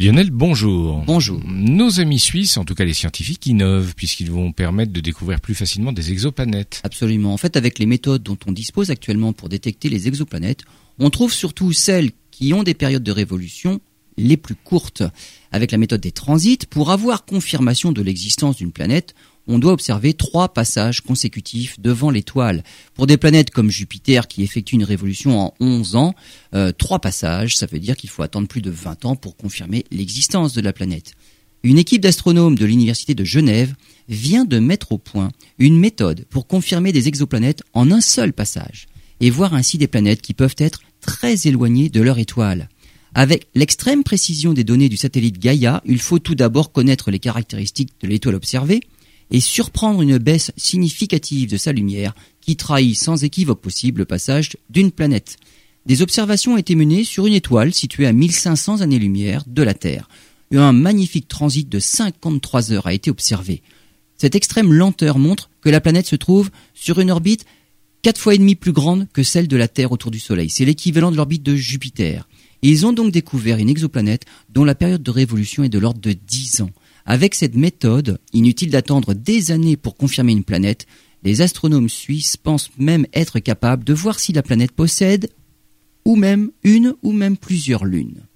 Lionel, bonjour. Bonjour. Nos amis suisses, en tout cas les scientifiques, innovent puisqu'ils vont permettre de découvrir plus facilement des exoplanètes. Absolument. En fait, avec les méthodes dont on dispose actuellement pour détecter les exoplanètes, on trouve surtout celles qui ont des périodes de révolution les plus courtes. Avec la méthode des transits, pour avoir confirmation de l'existence d'une planète, on doit observer trois passages consécutifs devant l'étoile. Pour des planètes comme Jupiter qui effectue une révolution en 11 ans, euh, trois passages, ça veut dire qu'il faut attendre plus de 20 ans pour confirmer l'existence de la planète. Une équipe d'astronomes de l'Université de Genève vient de mettre au point une méthode pour confirmer des exoplanètes en un seul passage et voir ainsi des planètes qui peuvent être très éloignées de leur étoile. Avec l'extrême précision des données du satellite Gaia, il faut tout d'abord connaître les caractéristiques de l'étoile observée, et surprendre une baisse significative de sa lumière qui trahit sans équivoque possible le passage d'une planète. Des observations ont été menées sur une étoile située à 1500 années-lumière de la Terre. Un magnifique transit de 53 heures a été observé. Cette extrême lenteur montre que la planète se trouve sur une orbite quatre fois et demi plus grande que celle de la Terre autour du Soleil. C'est l'équivalent de l'orbite de Jupiter. ils ont donc découvert une exoplanète dont la période de révolution est de l'ordre de 10 ans. Avec cette méthode, inutile d'attendre des années pour confirmer une planète, les astronomes suisses pensent même être capables de voir si la planète possède ou même une ou même plusieurs lunes.